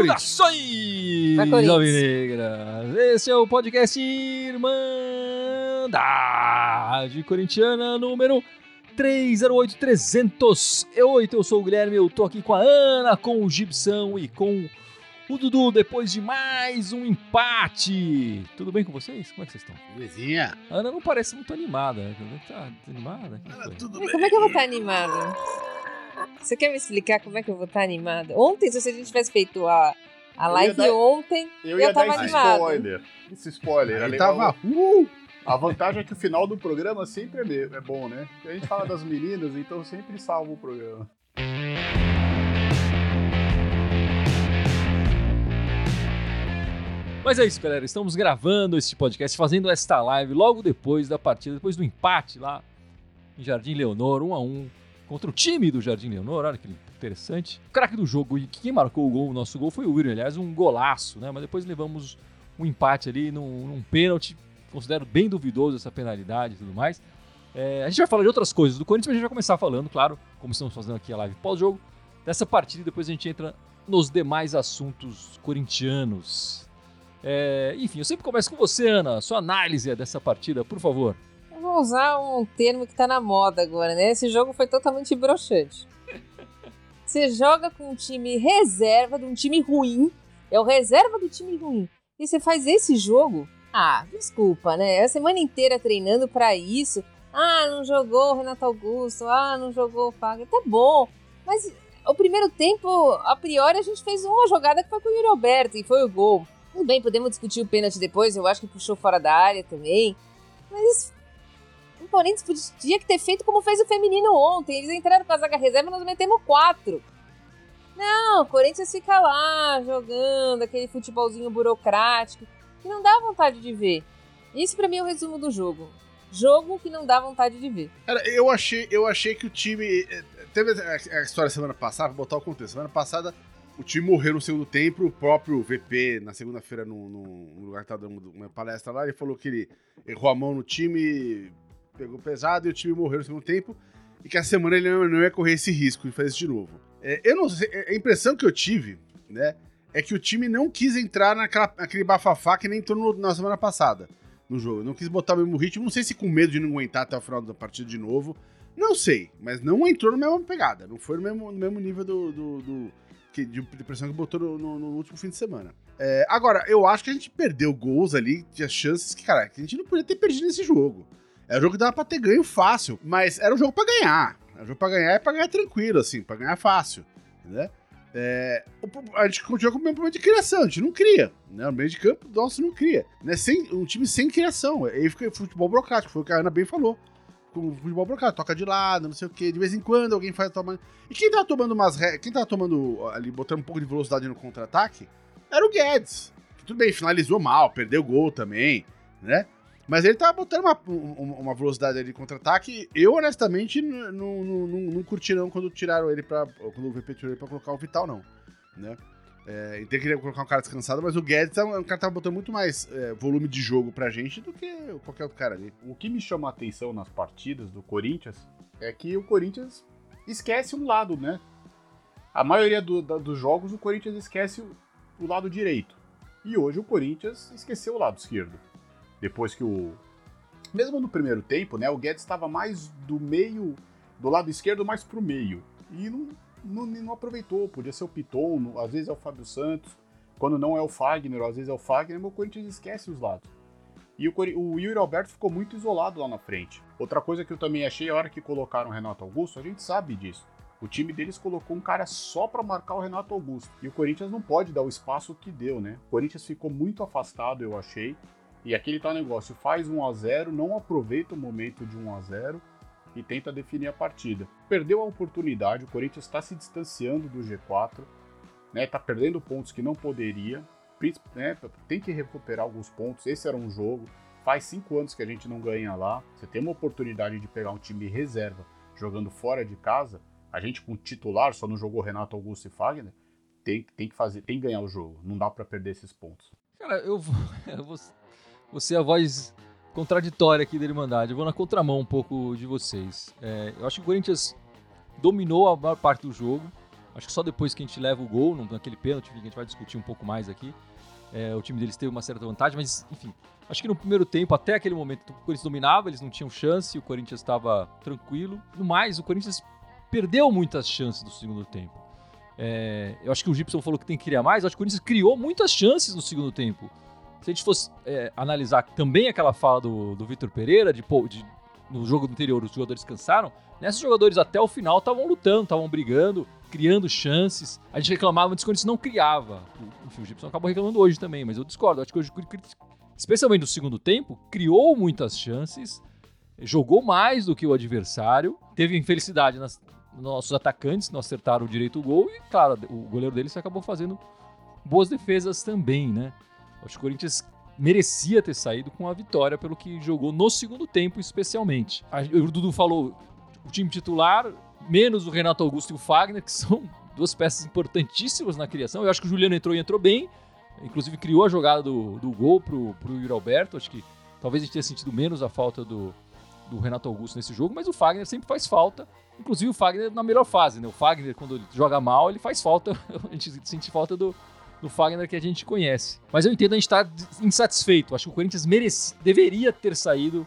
Saudações, Alvinegras! Esse é o podcast Irmandade Corintiana número 308-308. Eu sou o Guilherme, eu tô aqui com a Ana, com o Gibson e com o Dudu depois de mais um empate. Tudo bem com vocês? Como é que vocês estão? Belezinha. A Ana não parece muito animada. né? Tá animada? Ah, tudo Mas bem. como é que eu vou estar animada? Você quer me explicar como é que eu vou estar animada? Ontem, se a gente tivesse feito a, a Eu live ia dar- ontem, Eu eu, ia dar tava esse animada. spoiler. Esse spoiler. Aí Ali, tava. Uh! A vantagem é que o final do programa sempre é, é bom, né? Porque a gente fala das meninas, então sempre salva o programa. Mas é isso, galera. Estamos gravando este podcast, fazendo esta live logo depois da partida, depois do empate lá em Jardim Leonor, 1 a 1 contra o time do Jardim Leonor. Olha que interessante. O craque do jogo e quem marcou o gol, o nosso gol, foi o William. Aliás, um golaço, né? Mas depois levamos um empate ali num, num pênalti. Considero bem duvidoso essa penalidade e tudo mais. É, a gente vai falar de outras coisas do Corinthians, mas a gente vai começar falando, claro, como estamos fazendo aqui a live pós-jogo, dessa partida e depois a gente entra nos demais assuntos corintianos. É, enfim, eu sempre começo com você, Ana. Sua análise dessa partida, por favor. Eu vou usar um termo que tá na moda agora, né? Esse jogo foi totalmente broxante. Você joga com um time reserva de um time ruim, é o reserva do time ruim, e você faz esse jogo? Ah, desculpa, né? A semana inteira treinando pra isso. Ah, não jogou o Renato Augusto, ah, não jogou o Fagner. Tá bom, mas o primeiro tempo, a priori, a gente fez uma jogada que foi com o Yuri Alberto e foi o gol. Tudo bem, podemos discutir o pênalti depois, eu acho que puxou fora da área também. Mas o Corinthians podia ter feito como fez o feminino ontem. Eles entraram com a zaga reserva e nós metemos quatro. Não, o Corinthians fica lá jogando aquele futebolzinho burocrático que não dá vontade de ver. Isso pra mim é o resumo do jogo. Jogo que não dá vontade de ver. Cara, eu achei, eu achei que o time. eh, Teve a história semana passada, vou botar o contexto. Semana passada, o time morreu no segundo tempo. O próprio VP, na segunda-feira, no, lugar que tá dando uma palestra lá, ele falou que ele errou a mão no time, pegou pesado e o time morreu no segundo tempo. E que a semana ele não, ia correr esse risco fazer isso de novo. É, eu não sei, a impressão que eu tive, né, é que o time não quis entrar naquela, naquele bafafá que nem entrou na semana passada no jogo. Não quis botar o mesmo ritmo. Não sei se com medo de não aguentar até o final da partida de novo. Não sei, mas não entrou na mesma pegada. Não foi no mesmo, no mesmo nível do, do, do- que, de pressão que botou no, no- no último fim de semana. É, agora, eu acho que a gente perdeu gols ali, tinha chances que, cara, que a gente não podia ter perdido nesse jogo. Era um jogo que dava pra ter ganho fácil, mas era um jogo pra ganhar. Era um jogo pra ganhar e pra ganhar tranquilo, assim, pra ganhar fácil, né? É, a gente continua com o mesmo problema de criação, a gente não cria, né? O meio de campo, nosso não cria. Né? Sem, um time sem criação. Aí fica futebol burocrático, foi o que a Ana bem falou. Com futebol burocrático, toca de lado, não sei o quê. De vez em quando alguém faz tomando. E quem tava tomando umas re... Quem tava tomando ali, botando um pouco de velocidade no contra-ataque, era o Guedes. Que tudo bem, finalizou mal, perdeu gol também, né? Mas ele tava botando uma, um- uma velocidade ali de contra-ataque. Eu, honestamente, não, não, não, não curti não quando tiraram ele pra. Quando o VP tirou ele pra colocar o Vital, não. Né? É, então queria colocar um cara descansado, mas o Guedes é um, é cara que tava botando muito mais é, volume de jogo pra gente do que qualquer outro cara ali. O que me chama a atenção nas partidas do Corinthians é que o Corinthians esquece um lado, né? A maioria do- da- dos jogos o Corinthians esquece o, o lado direito. E hoje o Corinthians esqueceu o lado esquerdo. Depois que o. Mesmo no primeiro tempo, né? O Guedes estava mais do meio. Do lado esquerdo, mais pro meio. E não, não, não aproveitou. Podia ser o Piton, às vezes é o Fábio Santos. Quando não é o Fagner, às vezes é o Fagner, mas o Corinthians esquece os lados. E o, o Yuri Alberto ficou muito isolado lá na frente. Outra coisa que eu também achei, a hora que colocaram o Renato Augusto, a gente sabe disso. O time deles colocou um cara só pra marcar o Renato Augusto. E o Corinthians não pode dar o espaço que deu, né? O Corinthians ficou muito afastado, eu achei. E aquele tal negócio, faz 1 a 0 não aproveita o momento de 1 a 0 e tenta definir a partida. Perdeu a oportunidade, o Corinthians está se distanciando do G4, né? Tá perdendo pontos que não poderia. Né, tem que recuperar alguns pontos. Esse era um jogo. Faz cinco anos que a gente não ganha lá. Você tem uma oportunidade de pegar um time reserva jogando fora de casa. A gente com titular só não jogou Renato Augusto e Fagner. Tem, tem que fazer, tem que ganhar o jogo. Não dá pra perder esses pontos. Cara, eu vou, a voz contraditória aqui da Irmandade. Eu vou na contramão um pouco de vocês. É, eu acho que o Corinthians dominou a maior parte do jogo. Acho que só depois que a gente leva o gol, naquele pênalti, que a gente vai discutir um pouco mais aqui, é, o time deles teve uma certa vantagem, mas enfim, acho que no primeiro tempo, até aquele momento, o Corinthians dominava, eles não tinham chance, o Corinthians estava tranquilo. No mais, o Corinthians perdeu muitas chances no segundo tempo. É, eu acho que o Gibson falou que tem que criar mais, acho que o Corinthians criou muitas chances no segundo tempo. Se a gente fosse é, analisar também aquela fala do, do Vitor Pereira, de, de, no jogo anterior os jogadores cansaram, nesses jogadores até o final estavam lutando, estavam brigando, criando chances. A gente reclamava antes quando isso não criava. O Gibson acabou reclamando hoje também, mas eu discordo. Acho que hoje, especialmente no segundo tempo, criou muitas chances, jogou mais do que o adversário, teve infelicidade nas nossos atacantes, não acertaram direito o gol e, claro, o goleiro deles acabou fazendo boas defesas também, né? Acho que o Corinthians merecia ter saído com a vitória pelo que jogou no segundo tempo, especialmente. O Dudu falou o time titular, menos o Renato Augusto e o Fagner, que são duas peças importantíssimas na criação. Eu acho que o Juliano entrou e entrou bem. Inclusive criou a jogada do, do gol pro, pro Yuri Alberto. Acho que talvez a gente tenha sentido menos a falta do, do Renato Augusto nesse jogo, mas o Fagner sempre faz falta. Inclusive o Fagner na melhor fase, né? O Fagner, quando ele joga mal, ele faz falta. a gente sente falta do, do Fagner que a gente conhece. Mas eu entendo a gente estar tá insatisfeito. Acho que o Corinthians merece, deveria ter saído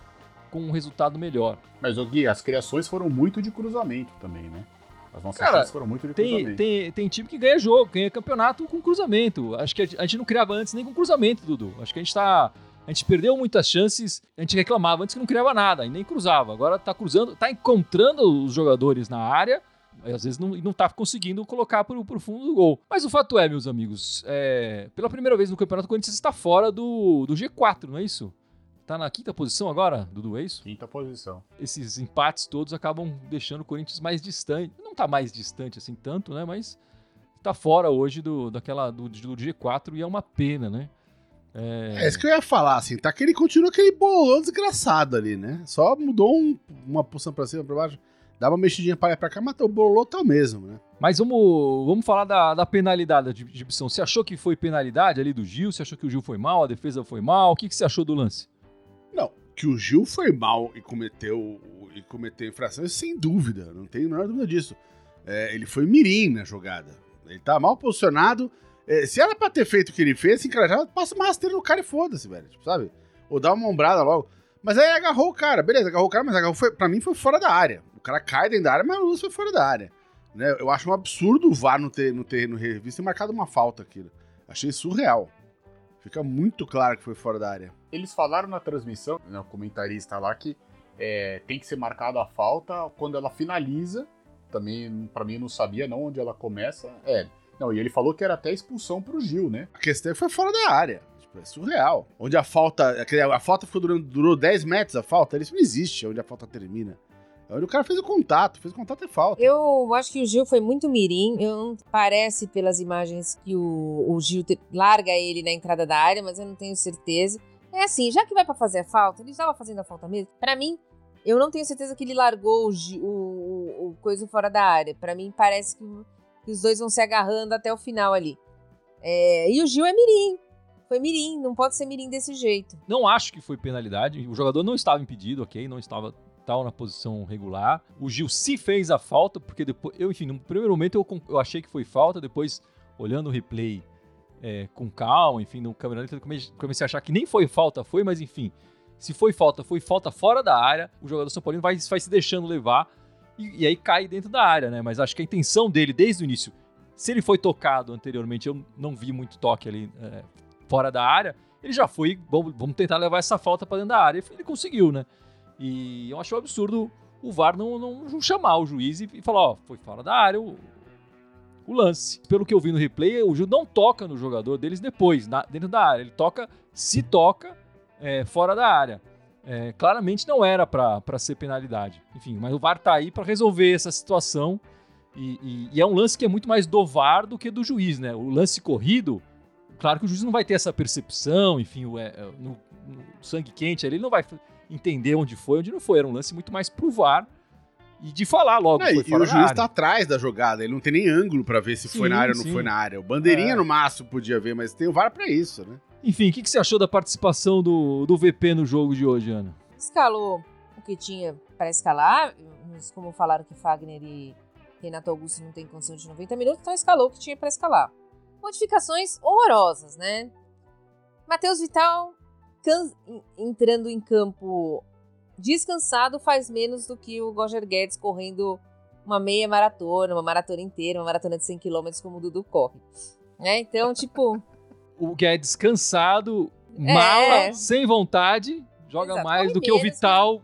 com um resultado melhor. Mas, o Gui, as criações foram muito de cruzamento também, né? As nossas Cara, foram muito de tem, cruzamento. Tem, tem time que ganha jogo, ganha campeonato com cruzamento. Acho que a gente não criava antes nem com cruzamento, Dudu. Acho que a gente tá. A gente perdeu muitas chances, a gente reclamava antes que não criava nada e nem cruzava. Agora tá cruzando, tá encontrando os jogadores na área, às vezes não, não tá conseguindo colocar pro, pro fundo do gol. Mas o fato é, meus amigos, é, pela primeira vez no Campeonato, o Corinthians está fora do, do G4, não é isso? Tá na quinta posição agora, Dudu, é isso? Quinta posição. Esses empates todos acabam deixando o Corinthians mais distante. Não tá mais distante assim tanto, né? Mas tá fora hoje do, daquela, do, do G4 e é uma pena, né? É... é isso que eu ia falar, assim, tá que ele continua aquele bolão desgraçado ali, né? Só mudou um, uma posição pra cima, pra baixo, dá uma mexidinha pra lá pra cá, mas o bolão tá o mesmo, né? Mas vamos, vamos falar da, da penalidade de exibição. Você achou que foi penalidade ali do Gil? Você achou que o Gil foi mal, a defesa foi mal? O que, que você achou do lance? Não, que o Gil foi mal e cometeu, e cometeu infrações, sem dúvida, não tem a menor dúvida disso. É, ele foi mirim na jogada. Ele tá mal posicionado. É, se era pra ter feito o que ele fez, cara, já passa uma rasteira no cara e foda-se, velho. Tipo, sabe? Ou dá uma ombrada logo. Mas aí agarrou o cara, beleza, agarrou o cara, mas agarrou foi, pra mim foi fora da área. O cara cai dentro da área, mas o lance foi fora da área. Né? Eu acho um absurdo o VAR não ter, ter no revista e marcado uma falta aqui. Achei surreal. Fica muito claro que foi fora da área. Eles falaram na transmissão, né, o comentarista lá, que é, tem que ser marcada a falta quando ela finaliza. Também, para mim, não sabia não onde ela começa. É. Não, e ele falou que era até expulsão pro Gil, né? A questão é foi fora da área. Tipo, é surreal. Onde a falta. A falta ficou durando, durou 10 metros a falta, isso não existe onde a falta termina. O cara fez o contato, fez o contato é falta. Eu acho que o Gil foi muito mirim. Eu, parece pelas imagens que o, o Gil te, larga ele na entrada da área, mas eu não tenho certeza. É assim, já que vai para fazer a falta, ele estava fazendo a falta mesmo. Para mim, eu não tenho certeza que ele largou o, o, o coisa fora da área. Para mim, parece que, que, os dois vão se agarrando até o final ali. É, e o Gil é mirim. Foi mirim, não pode ser mirim desse jeito. Não acho que foi penalidade. O jogador não estava impedido, ok? Não estava na posição regular. O Gil se fez a falta, porque depois, eu, enfim, no primeiro momento eu, eu achei que foi falta, depois, olhando o replay é, com calma, enfim, no eu comecei a achar que nem foi falta, foi, mas enfim, se foi falta, foi falta fora da área, o jogador São Paulino vai, vai se deixando levar e, e, aí cai dentro da área, né? Mas acho que a intenção dele desde o início, se ele foi tocado anteriormente, eu não vi muito toque ali é, fora da área, ele já foi, vamos, vamos tentar levar essa falta para dentro da área, ele conseguiu, né? E eu acho um absurdo o VAR não, não, chamar o juiz e, falar, ó, foi fora da área o, o, lance. Pelo que eu vi no replay, o Gil não toca no jogador deles depois, na, dentro da área. Ele toca, se toca, é, fora da área. É, claramente não era para ser penalidade. Enfim, mas o VAR tá aí para resolver essa situação. E, e, e, é um lance que é muito mais do VAR do que do juiz, né? O lance corrido, claro que o juiz não vai ter essa percepção, enfim, o, é, no, no sangue quente ali, ele não vai entender onde foi, onde não foi. Era um lance muito mais pro VAR e de falar logo. É, e o juiz tá atrás da jogada, ele não tem nem ângulo para ver se sim, foi na área ou não foi na área. O bandeirinha é. no máximo podia ver, mas tem o VAR para isso, né? Enfim, o que, que você achou da participação do, do VP no jogo de hoje, Ana? Escalou o que tinha para escalar, mas como falaram que Fagner e Renato Augusto não tem condição de 90 minutos, então escalou o que tinha para escalar. Modificações horrorosas, né? Matheus Vital entrando em campo descansado faz menos do que o Roger Guedes correndo uma meia maratona, uma maratona inteira, uma maratona de 100 km como o Dudu corre. Né? Então, tipo. o Guedes cansado, é. mala, é. sem vontade, joga Exato, mais do que o Vital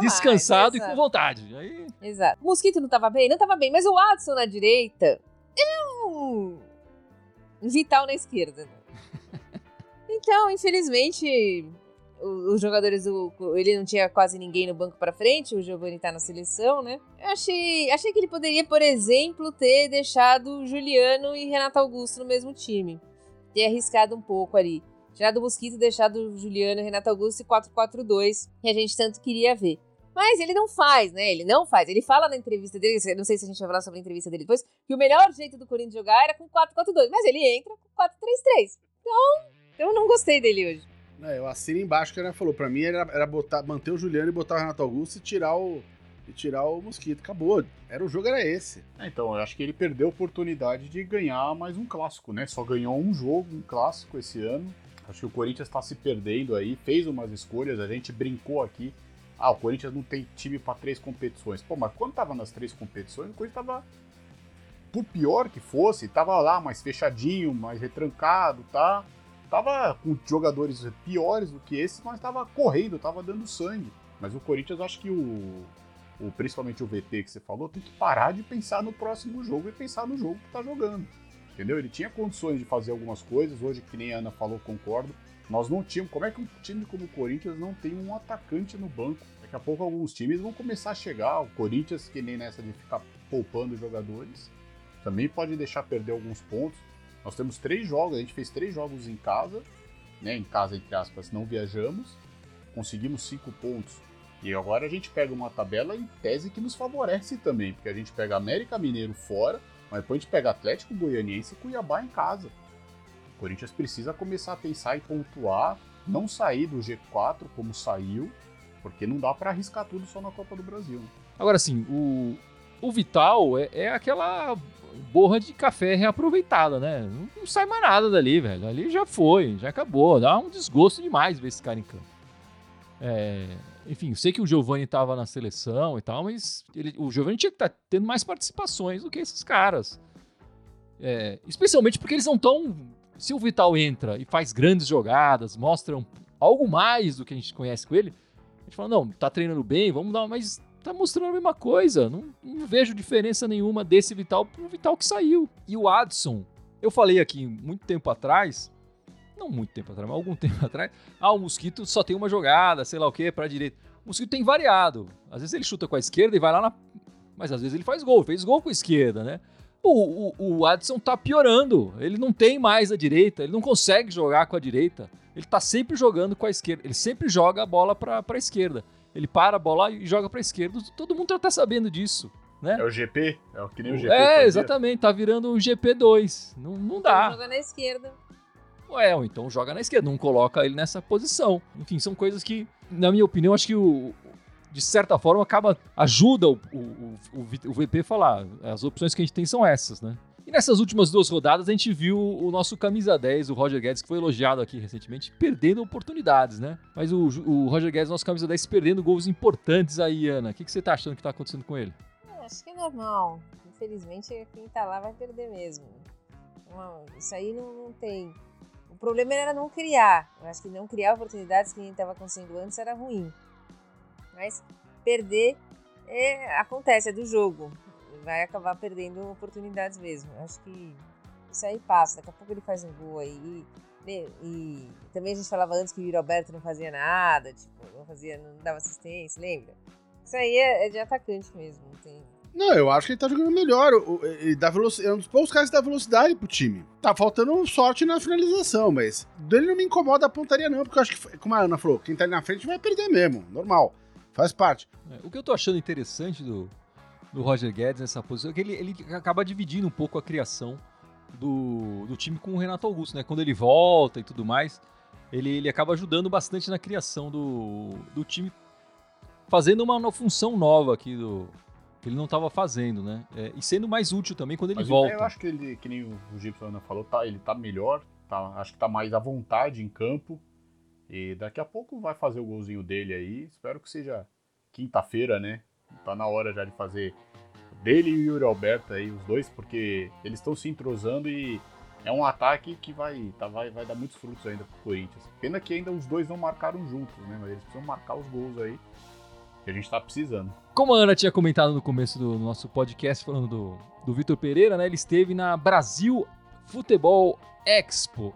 descansado mais, e com vontade. Aí... Exato. O Mosquito não tava bem? Não tava bem, mas o Watson na direita é um vital na esquerda. então, infelizmente, os jogadores do. Ele não tinha quase ninguém no banco para frente, o Giovanni tá na seleção, né? Eu achei, achei que ele poderia, por exemplo, ter deixado Juliano e Renato Augusto no mesmo time. Ter arriscado um pouco ali. Tirado o Mosquito, deixado Juliano Renato Augusto e 4-4-2, que a gente tanto queria ver. Mas ele não faz, né? Ele não faz. Ele fala na entrevista dele, não sei se a gente vai falar sobre a entrevista dele depois, que o melhor jeito do Corinthians jogar era com 4-4-2. Mas ele entra com 4-3-3. Então, eu não gostei dele hoje. É, eu assino embaixo que ela falou. Pra mim era, era botar, manter o Juliano e botar o Renato Augusto e tirar o, e tirar o Mosquito. Acabou. Era o jogo era esse. É, então, eu acho que ele perdeu a oportunidade de ganhar mais um clássico, né? Só ganhou um jogo, um clássico esse ano. Acho que o Corinthians está se perdendo aí, fez umas escolhas, a gente brincou aqui. Ah, o Corinthians não tem time para três competições. Pô, mas quando tava nas três competições, o Corinthians tava por pior que fosse, tava lá mais fechadinho, mais retrancado, tá? Tava com jogadores piores do que esses, mas tava correndo, tava dando sangue. Mas o Corinthians, acho que o, o principalmente o VT que você falou, tem que parar de pensar no próximo jogo e pensar no jogo que tá jogando. Entendeu? Ele tinha condições de fazer algumas coisas, hoje, que nem a Ana falou, concordo. Nós não tínhamos. Como é que um time como o Corinthians não tem um atacante no banco? Daqui a pouco alguns times vão começar a chegar. O Corinthians, que nem nessa de ficar poupando jogadores, também pode deixar perder alguns pontos. Nós temos três jogos, a gente fez três jogos em casa, né? Em casa, entre aspas, não viajamos. Conseguimos cinco pontos. E agora a gente pega uma tabela em tese que nos favorece também, porque a gente pega América Mineiro fora, mas depois a gente pega Atlético Goianiense e Cuiabá em casa. O Corinthians precisa começar a pensar e pontuar, não sair do G4 como saiu, porque não dá para arriscar tudo só na Copa do Brasil. Agora sim, o, o Vital é, é, aquela borra de café reaproveitada, né? Não, não, sai mais nada dali, velho. Ali já foi, já acabou. Dá um desgosto demais ver esse cara em campo. É, enfim, sei que o Giovani estava na seleção e tal, mas ele, o Giovani tinha que estar tá tendo mais participações do que esses caras. É, especialmente porque eles não estão. Se o Vital entra e faz grandes jogadas, mostra um, algo mais do que a gente conhece com ele, a gente fala: não, tá treinando bem, vamos dar, mas tá mostrando a mesma coisa. Não, não vejo diferença nenhuma desse Vital pro Vital que saiu. E o Adson, eu falei aqui muito tempo atrás não muito tempo atrás, mas algum tempo atrás, ah, o Mosquito só tem uma jogada, sei lá o que, para direita. O Mosquito tem variado. Às vezes ele chuta com a esquerda e vai lá na. Mas às vezes ele faz gol, fez gol com a esquerda, né? O, o, o Adson tá piorando. Ele não tem mais a direita, ele não consegue jogar com a direita. Ele tá sempre jogando com a esquerda. Ele sempre joga a bola pra, pra esquerda. Ele para a bola e joga pra esquerda. Todo mundo tá sabendo disso. Né? É o GP? É o que nem o GP. É, exatamente, tá virando o GP2. Não, não dá. Joga na esquerda. É, ou então joga na esquerda, não coloca ele nessa posição. Enfim, são coisas que, na minha opinião, acho que o, de certa forma acaba ajuda o, o, o, o VP a falar. As opções que a gente tem são essas, né? E nessas últimas duas rodadas a gente viu o nosso camisa 10, o Roger Guedes, que foi elogiado aqui recentemente, perdendo oportunidades, né? Mas o, o Roger Guedes, nosso camisa 10, perdendo gols importantes aí, Ana. O que, que você tá achando que tá acontecendo com ele? É, acho que é normal. Infelizmente, quem tá lá vai perder mesmo. Isso aí não, não tem problema era não criar. Eu acho que não criar oportunidades que a gente estava conseguindo antes era ruim. Mas perder é, acontece, é do jogo. Vai acabar perdendo oportunidades mesmo. Eu acho que isso aí passa. Daqui a pouco ele faz um gol aí. E, e também a gente falava antes que o Roberto não fazia nada, tipo, não fazia, não dava assistência, lembra? Isso aí é, é de atacante mesmo, não tem, não, eu acho que ele tá jogando melhor. Ele dá velocidade, é um dos poucos caras que dá velocidade pro time. Tá faltando sorte na finalização, mas dele não me incomoda a pontaria, não, porque eu acho que, como a Ana falou, quem tá ali na frente vai perder mesmo. Normal. Faz parte. É, o que eu tô achando interessante do, do Roger Guedes nessa posição é que ele, ele acaba dividindo um pouco a criação do, do time com o Renato Augusto, né? Quando ele volta e tudo mais, ele, ele acaba ajudando bastante na criação do, do time, fazendo uma, função nova aqui do que ele não estava fazendo, né? É, e sendo mais útil também quando ele Mas volta. Eu acho que ele, que nem o Gibson falou, tá, ele tá melhor, tá, acho que tá mais à vontade em campo. E daqui a pouco vai fazer o golzinho dele aí. Espero que seja quinta-feira, né? Tá na hora já de fazer dele e o Yuri Alberto aí, os dois, porque eles estão se entrosando e é um ataque que vai, tá, vai, vai dar muitos frutos ainda pro Corinthians. Pena que ainda os dois não marcaram juntos, né? Mas eles precisam marcar os gols aí que a gente tá precisando. Como a Ana tinha comentado no começo do nosso podcast, falando do, do Vitor Pereira, né? Ele esteve na Brasil Futebol Expo.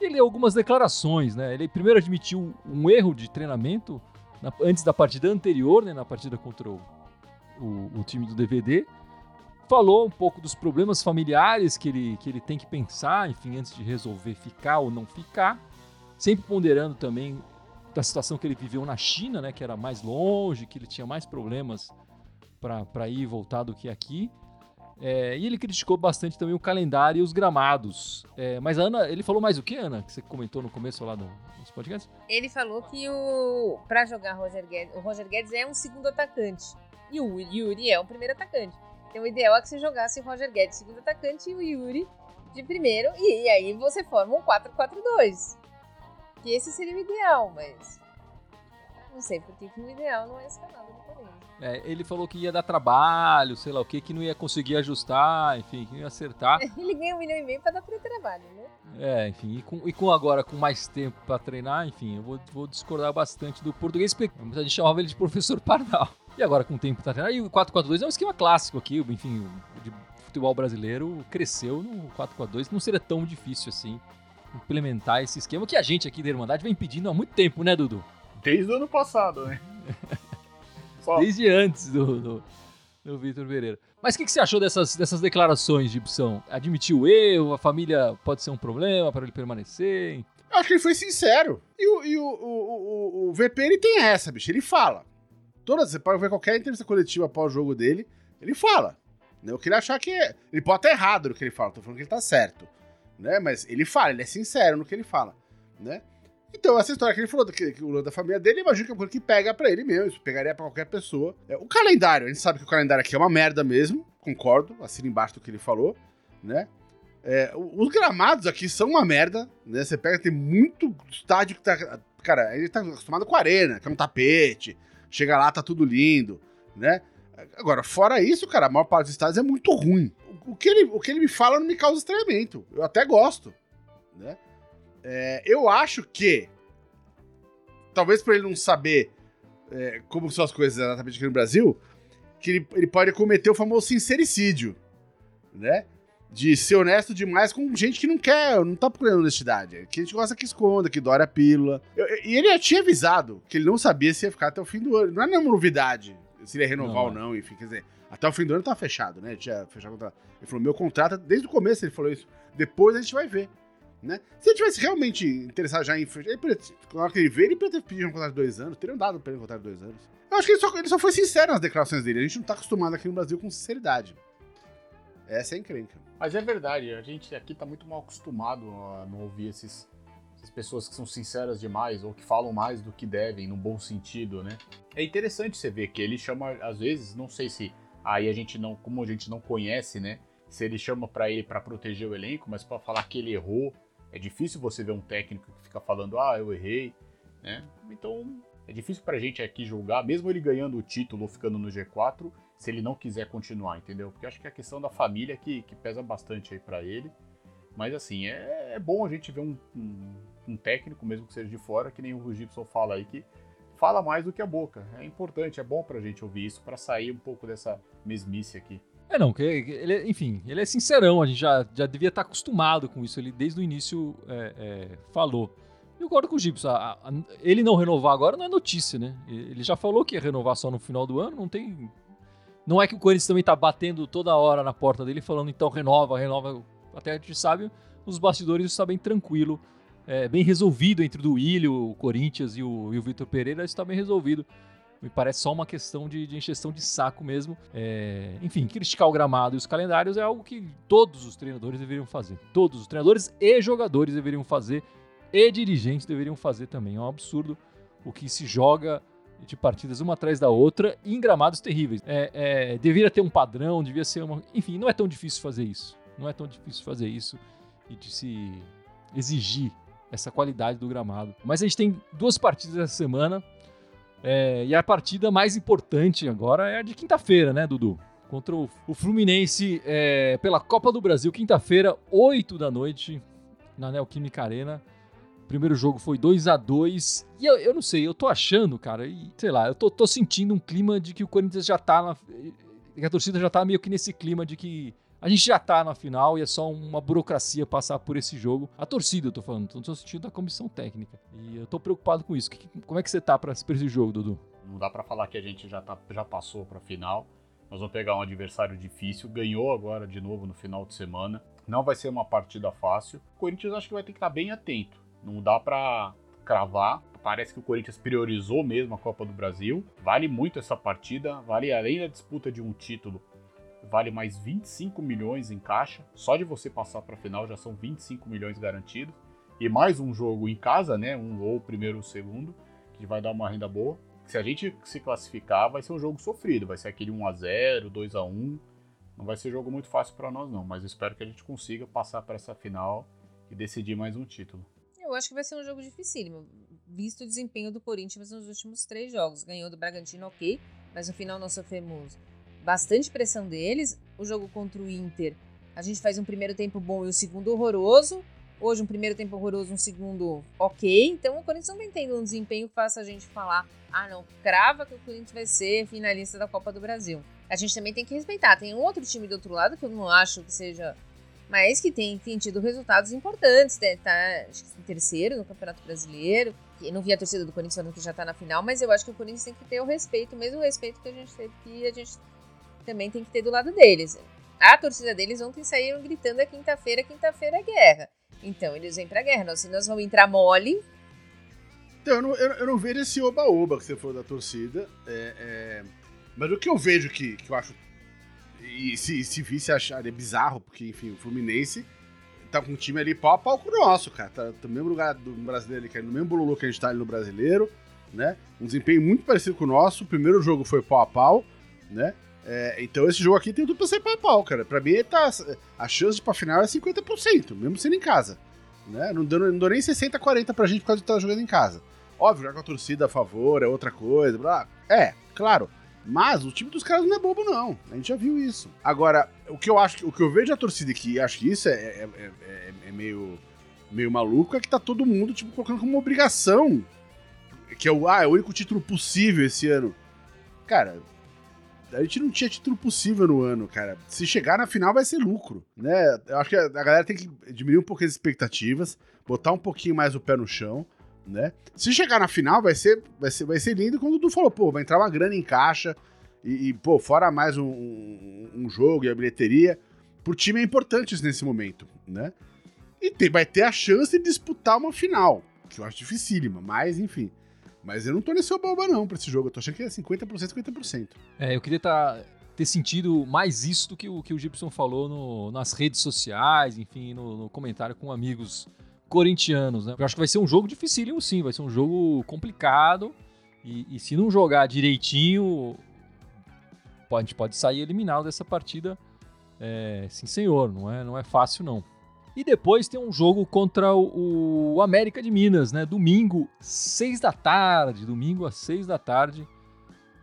Ele deu algumas declarações, né? Ele primeiro admitiu um erro de treinamento na, antes da partida anterior, né? Na partida contra o, o, o time do DVD. Falou um pouco dos problemas familiares que ele, que ele tem que pensar, enfim, antes de resolver ficar ou não ficar. Sempre ponderando também da situação que ele viveu na China, né, que era mais longe, que ele tinha mais problemas para ir e voltar do que aqui. É, e ele criticou bastante também o calendário e os gramados. É, mas a Ana, ele falou mais o que, Ana? Que você comentou no começo lá do, dos podcasts? Ele falou que o para jogar Roger Guedes, o Roger Guedes é um segundo atacante e o Yuri é o primeiro atacante. Então o ideal é que você jogasse o Roger Guedes segundo atacante e o Yuri de primeiro e, e aí você forma um 4-4-2. Que esse seria o ideal, mas não sei por que o ideal não é escalado no Corinthians. É, ele falou que ia dar trabalho, sei lá o que, que não ia conseguir ajustar, enfim, que não ia acertar. ele ganha um milhão e meio pra dar pra trabalho, né? É, enfim, e com, e com agora com mais tempo pra treinar, enfim, eu vou, vou discordar bastante do português, porque a gente chamava ele de professor Pardal. E agora com o tempo pra treinar, e o 4-4-2 é um esquema clássico aqui, enfim, de futebol brasileiro cresceu no 4-4-2, não seria tão difícil assim implementar esse esquema que a gente aqui da Irmandade vem pedindo há muito tempo, né, Dudu? Desde o ano passado, né? Só. Desde antes do, do, do Vitor Pereira. Mas o que, que, você achou dessas, dessas declarações, Gibson? Admitiu o erro? A família pode ser um problema para ele permanecer? Eu acho que ele foi sincero. E o, e o, o, o, o VP, ele tem essa, bicho. Ele fala. Todas, você pode ver qualquer entrevista coletiva após o jogo dele, ele fala. Eu queria achar que. Ele pode estar errado no que ele fala, tô falando que ele tá certo né? Mas ele fala, ele é sincero no que ele fala, né? Então, essa história que ele falou, que, que o lance da família dele, imagino que é uma coisa que pega pra ele mesmo, pegaria pra qualquer pessoa. É, o calendário, a gente sabe que o calendário aqui é uma merda mesmo, concordo, assina embaixo do que ele falou, né? É, os gramados aqui são uma merda, né? Você pega, tem muito estádio que tá. Cara, ele tá acostumado com arena, que é um tapete, chega lá, tá tudo lindo, né? Agora, fora isso, cara, a maior parte dos estádios é muito ruim o, que ele, o que ele me fala não me causa estranhamento. Eu até gosto. Né? É, eu acho que. Talvez por ele não saber é, como são as coisas exatamente aqui no Brasil, que ele, ele pode cometer o famoso sincericídio. Né? De ser honesto demais com gente que não quer, não tá procurando honestidade. Que a gente gosta que esconda, que dora a pílula. Eu, e ele já tinha avisado que ele não sabia se ia ficar até o fim do ano. Não é nenhuma novidade se ele ia renovar não, ou não, enfim, quer dizer. Até o fim do ano tá fechado, né? Tinha fechado o contrato. Ele falou: meu contrato, desde o começo ele falou isso. Depois a gente vai ver. Né? Se ele tivesse realmente interessado já em. Ele na hora que ele veio, ele poderia ter pedido um contrato de dois anos, teriam dado pra ele um contrato de dois anos. Eu acho que ele só, ele só foi sincero nas declarações dele. A gente não tá acostumado aqui no Brasil com sinceridade. Essa é encrenca. Mas é verdade, a gente aqui tá muito mal acostumado a não ouvir esses, essas pessoas que são sinceras demais ou que falam mais do que devem, no bom sentido, né? É interessante você ver que ele chama, às vezes, não sei se Aí a gente não, como a gente não conhece, né? Se ele chama para ele para proteger o elenco, mas para falar que ele errou, é difícil você ver um técnico que fica falando, ah, eu errei, né? Então é difícil pra gente aqui julgar, mesmo ele ganhando o título ou ficando no G4, se ele não quiser continuar, entendeu? Porque acho que é a questão da família que, que pesa bastante aí para ele. Mas assim, é, é, bom a gente ver um, um, um, técnico, mesmo que seja de fora, que nem o Gibson fala aí, que fala mais do que a boca. É importante, é bom pra gente ouvir isso, para sair um pouco dessa mesmice aqui. É, não, ele, enfim, ele é sincerão, a gente já, já devia estar acostumado com isso, ele desde o início é, é, falou. Eu concordo com o Gibson, a, a, ele não renovar agora não é notícia, né? Ele já falou que ia renovar só no final do ano, não tem... Não é que o Corinthians também tá batendo toda hora na porta dele falando, então renova, renova. Até a gente sabe, os bastidores está bem tranquilo é, bem resolvido entre o Duílio, o Corinthians e o, e o Vitor Pereira, está bem resolvido. Me parece só uma questão de, de encheção de saco mesmo. É, enfim, criticar o gramado e os calendários é algo que todos os treinadores deveriam fazer. Todos os treinadores e jogadores deveriam fazer. E dirigentes deveriam fazer também. É um absurdo o que se joga de partidas uma atrás da outra em gramados terríveis. É, é, deveria ter um padrão, devia ser uma. Enfim, não é tão difícil fazer isso. Não é tão difícil fazer isso e de se exigir essa qualidade do gramado. Mas a gente tem duas partidas essa semana. É, e a partida mais importante agora é a de quinta-feira, né, Dudu? Contra o, Fluminense é, pela Copa do Brasil, quinta-feira, 8 da noite, na Neoquímica Arena. Primeiro jogo foi 2 a 2 E eu, eu não sei, eu tô achando, cara, e sei lá, eu tô, tô sentindo um clima de que o Corinthians já tá na. que a torcida já tá meio que nesse clima de que a gente já tá na final e é só uma burocracia passar por esse jogo. A torcida, eu tô falando, tô no sentido da comissão técnica. E eu tô preocupado com isso. Que, como é que você tá pra, pra esse jogo, Dudu? Não dá para falar que a gente já, tá, já passou pra final. Nós vamos pegar um adversário difícil. Ganhou agora de novo no final de semana. Não vai ser uma partida fácil. O Corinthians acho que vai ter que estar bem atento. Não dá para cravar. Parece que o Corinthians priorizou mesmo a Copa do Brasil. Vale muito essa partida. Vale além da disputa de um título vale mais 25 milhões em caixa. Só de você passar para a final já são 25 milhões garantidos. E mais um jogo em casa, né? Um ou primeiro ou segundo, que vai dar uma renda boa. Se a gente se classificar, vai ser um jogo sofrido. Vai ser aquele 1 a 0 2 a 1 Não vai ser jogo muito fácil para nós, não. Mas espero que a gente consiga passar para essa final e decidir mais um título. Eu acho que vai ser um jogo dificílimo, visto o desempenho do Corinthians nos últimos três jogos. Ganhou do Bragantino, ok, mas no final nós sofremos bastante pressão deles. O jogo contra o Inter, a gente faz um primeiro tempo bom e um segundo horroroso. Hoje, um primeiro tempo horroroso, um segundo ok. Então, o Corinthians não vem tendo um desempenho que faça a gente falar: ah, não, crava que o Corinthians vai ser finalista da Copa do Brasil. A gente também tem que respeitar. Tem um outro time do outro lado que eu não acho que seja. Mas que tem, tem tido resultados importantes. Né? Tá acho que em terceiro no Campeonato Brasileiro. Eu não vi a torcida do Corinthians falando que já tá na final, mas eu acho que o Corinthians tem que ter o respeito, o mesmo respeito que a gente teve que a gente também tem que ter do lado deles. A torcida deles ontem saíram gritando é quinta-feira, quinta-feira é guerra. Então eles vêm pra guerra. Nós, nós vamos entrar mole. Então, eu não, eu, eu não vejo esse oba-oba que você falou da torcida. É, é... Mas o que eu vejo que, que eu acho. E se, se visse achar é bizarro, porque, enfim, o Fluminense tá com um time ali pau a pau com o nosso, cara. Tá, no mesmo lugar do brasileiro, que é no mesmo bololô que a gente tá ali no brasileiro, né? Um desempenho muito parecido com o nosso. O primeiro jogo foi pau a pau, né? É, então esse jogo aqui tem tudo pra ser pau pau, cara. Pra mim, tá, a chance de pra final é 50%, mesmo sendo em casa. Né? Não, deu, não deu nem 60, 40 pra gente por causa de estar jogando em casa. Óbvio, já com a torcida a favor, é outra coisa. Blá. É, claro. Mas o time dos caras não é bobo, não. A gente já viu isso. Agora, o que eu acho, o que eu vejo da torcida aqui, acho que isso é, é, é, é, é meio, meio maluco, é que tá todo mundo, tipo, colocando como obrigação. Que é o, ah, é o único título possível esse ano. Cara, a gente não tinha título possível no ano, cara. Se chegar na final vai ser lucro, né? Eu acho que a galera tem que diminuir um pouco as expectativas, botar um pouquinho mais o pé no chão, né? Se chegar na final vai ser, vai ser, vai ser lindo quando o Dudu falou, pô, vai entrar uma grana em caixa e, e pô, fora mais um, um, um, jogo e a bilheteria, pro time é importante isso nesse momento, né? E tem, vai ter a chance de disputar uma final, que eu acho dificílima, mas enfim. Mas eu não tô nesse oba não pra esse jogo. Eu tô achando que é 50%, 50%. É, eu queria tá, ter sentido mais isso do que o que o Gibson falou no, nas redes sociais, enfim, no, no, comentário com amigos corintianos, né? Eu acho que vai ser um jogo dificílimo, sim. Vai ser um jogo complicado. E, e se não jogar direitinho, pode, a gente pode sair eliminado dessa partida. É, sim, senhor. Não é, não é fácil, não. E depois tem um jogo contra o, o América de Minas, né? Domingo, 6 da tarde. Domingo às 6 da tarde.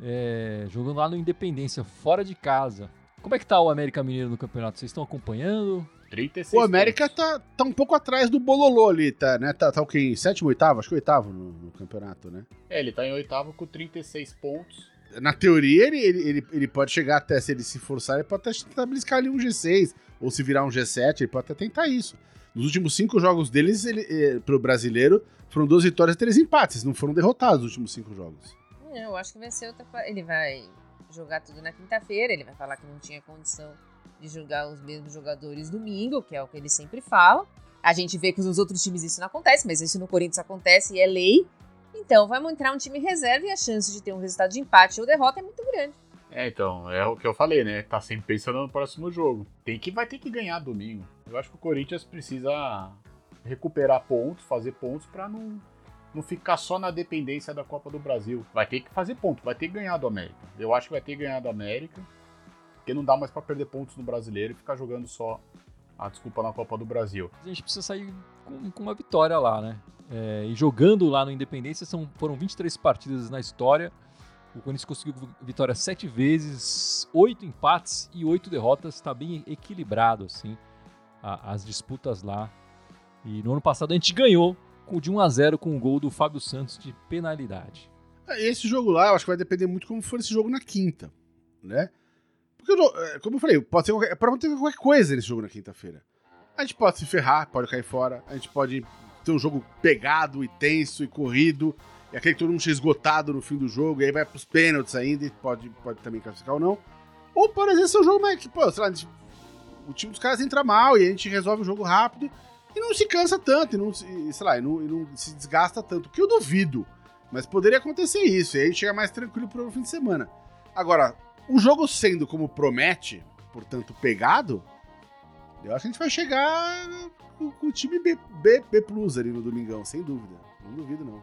É, jogando lá no Independência, fora de casa. Como é que tá o América Mineiro no campeonato? Vocês estão acompanhando? 36 o América tá, tá um pouco atrás do Bololô ali, tá, né? Tá, tá o quê? Em sétimo, oitavo? Acho que oitavo no, no campeonato, né? É, ele tá em oitavo com 36 pontos. Na teoria, ele, ele, ele, pode chegar até, se ele se forçar, ele pode até tentar bliscar ali um G6 ou se virar um G7, ele pode até tentar isso. Nos últimos cinco jogos deles, ele, eh, pro brasileiro, foram duas vitórias e três empates. Não foram derrotados nos últimos cinco jogos. É, eu acho que vai ser outra. Ele vai jogar tudo na quinta-feira. Ele vai falar que não tinha condição de jogar os mesmos jogadores domingo, que é o que ele sempre fala. A gente vê que nos outros times isso não acontece, mas isso no Corinthians acontece e é lei. Então, vai entrar um time reserva e a chance de ter um resultado de empate ou derrota é muito grande. É, então, é o que eu falei, né? Tá sempre pensando no próximo jogo. Tem que vai ter que ganhar domingo. Eu acho que o Corinthians precisa recuperar pontos, fazer pontos para não não ficar só na dependência da Copa do Brasil. Vai ter que fazer ponto, vai ter que ganhar do América. Eu acho que vai ter que ganhar do América, porque não dá mais para perder pontos no Brasileiro e ficar jogando só a desculpa na Copa do Brasil. A gente precisa sair com, com uma vitória lá, né? É, e jogando lá no Independência, são, foram 23 partidas na história. O Corinthians conseguiu vitória sete vezes, oito empates e oito derrotas. Está bem equilibrado, assim, a, as disputas lá. E no ano passado a gente ganhou de 1 a 0 com o gol do Fábio Santos de penalidade. É, esse jogo lá, eu acho que vai depender muito como for esse jogo na quinta, né? Porque, é, como eu falei, pode ser qualquer, pode ter qualquer coisa nesse jogo na quinta-feira. A gente pode se ferrar, pode cair fora, a gente pode ter um jogo pegado e tenso e corrido, e aquele que todo mundo esgotado no fim do jogo, e aí vai pros pênaltis ainda, e pode, pode também classificar ou não. Ou às vezes, ser um jogo mais que, pô, sei lá, gente, o time dos caras entra mal e a gente resolve o jogo rápido e não se cansa tanto, e não, e, sei lá, e não, e não se desgasta tanto, que eu duvido. Mas poderia acontecer isso, e aí chega mais tranquilo pro fim de semana. Agora, o jogo sendo como promete, portanto, pegado, eu acho que a gente vai chegar com, com o time B, B, B Plus ali no domingão, sem dúvida. Não duvido, não.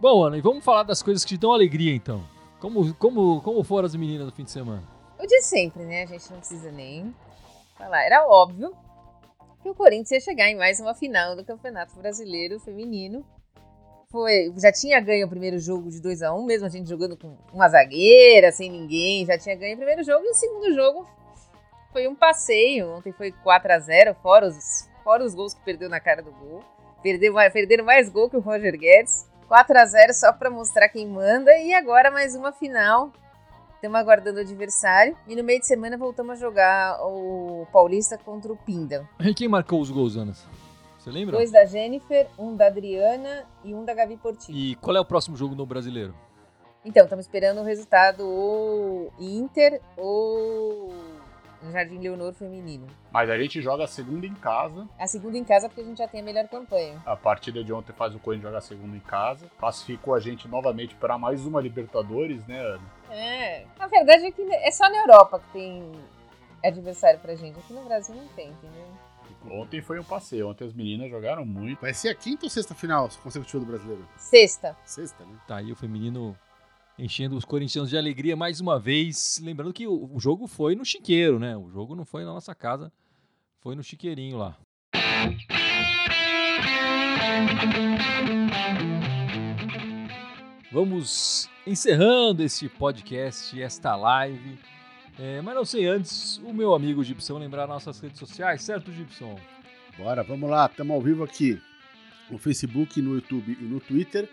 Bom, Ana, e vamos falar das coisas que te dão alegria, então. Como, como, como foram as meninas no fim de semana? O de sempre, né? A gente não precisa nem falar. Era óbvio que o Corinthians ia chegar em mais uma final do Campeonato Brasileiro Feminino. Foi, já tinha ganho o primeiro jogo de 2 a 1 um, mesmo a gente jogando com uma zagueira, sem ninguém, já tinha ganho o primeiro jogo, e o segundo jogo foi um passeio. Ontem foi 4 a 0 fora os, fora os gols que perdeu na cara do gol. Perdeu, perderam mais gol que o Roger Guedes. 4 a 0 só para mostrar quem manda, e agora mais uma final Estamos aguardando o adversário. E no meio de semana voltamos a jogar o Paulista contra o Pinda. E quem marcou os gols, Ana? Você lembra? Dois da Jennifer, um da Adriana e um da Gavi Portillo. E qual é o próximo jogo no Brasileiro? Então, estamos esperando o resultado ou Inter ou no Jardim Leonor feminino. Mas a gente joga a segunda em casa. A segunda em casa porque a gente já tem a melhor campanha. A partida de ontem faz o Corinthians jogar a segunda em casa. Classificou a gente novamente para mais uma Libertadores, né, Ana? É. Na verdade é que é só na Europa que tem adversário pra gente. Aqui no Brasil não tem, entendeu? Ontem foi um passeio. Ontem as meninas jogaram muito. Vai ser a quinta ou sexta final consecutiva do brasileiro? Sexta. Sexta, né? Tá aí o feminino enchendo os corintianos de alegria mais uma vez. Lembrando que o, jogo foi no chiqueiro, né? O jogo não foi na nossa casa, foi no chiqueirinho lá. Vamos encerrando este podcast, esta live. É, mas não sei antes, o meu amigo Gibson lembrar nossas redes sociais, certo, Gibson? Bora, vamos lá, estamos ao vivo aqui no Facebook, no YouTube e no Twitter.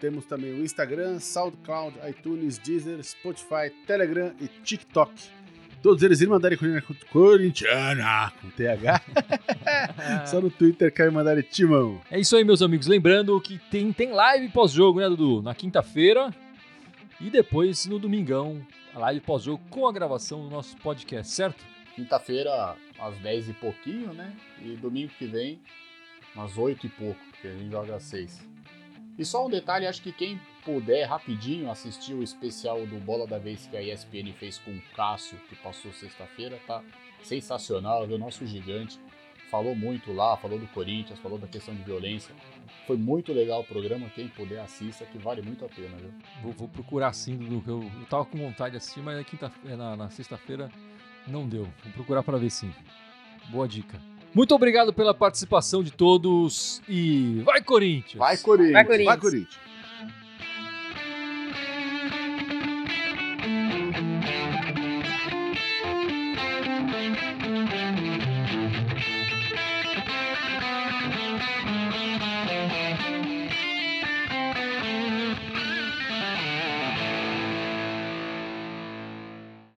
Temos também o Instagram, SoundCloud, iTunes, Deezer, Spotify, Telegram e TikTok. Todos eles Irmandade Corintiana, com TH. Só no Twitter quer Irmandade Timão. É isso aí, meus amigos. Lembrando que tem, tem live pós-jogo, né, Dudu? Na quinta-feira. E depois no domingão, a live pós-jogo com a gravação do nosso podcast, certo? Quinta-feira, às 10 e pouquinho, né? E domingo que vem, às 8 e pouco, porque a gente joga às 6. E só um detalhe, acho que quem puder rapidinho assistir o especial do Bola da Vez que a ESPN fez com o Cássio, que passou sexta-feira, tá sensacional, o nosso gigante. Falou muito lá, falou do Corinthians, falou da questão de violência. Foi muito legal o programa, quem puder assista, que vale muito a pena, viu? Vou, vou procurar sim, Dudu, eu, eu tava com vontade de assistir, mas na, quinta, na, na sexta-feira não deu. Vou procurar para ver sim. Boa dica. Muito obrigado pela participação de todos e vai Corinthians! Vai Corinthians! Vai Corinthians! Vai, Corinthians.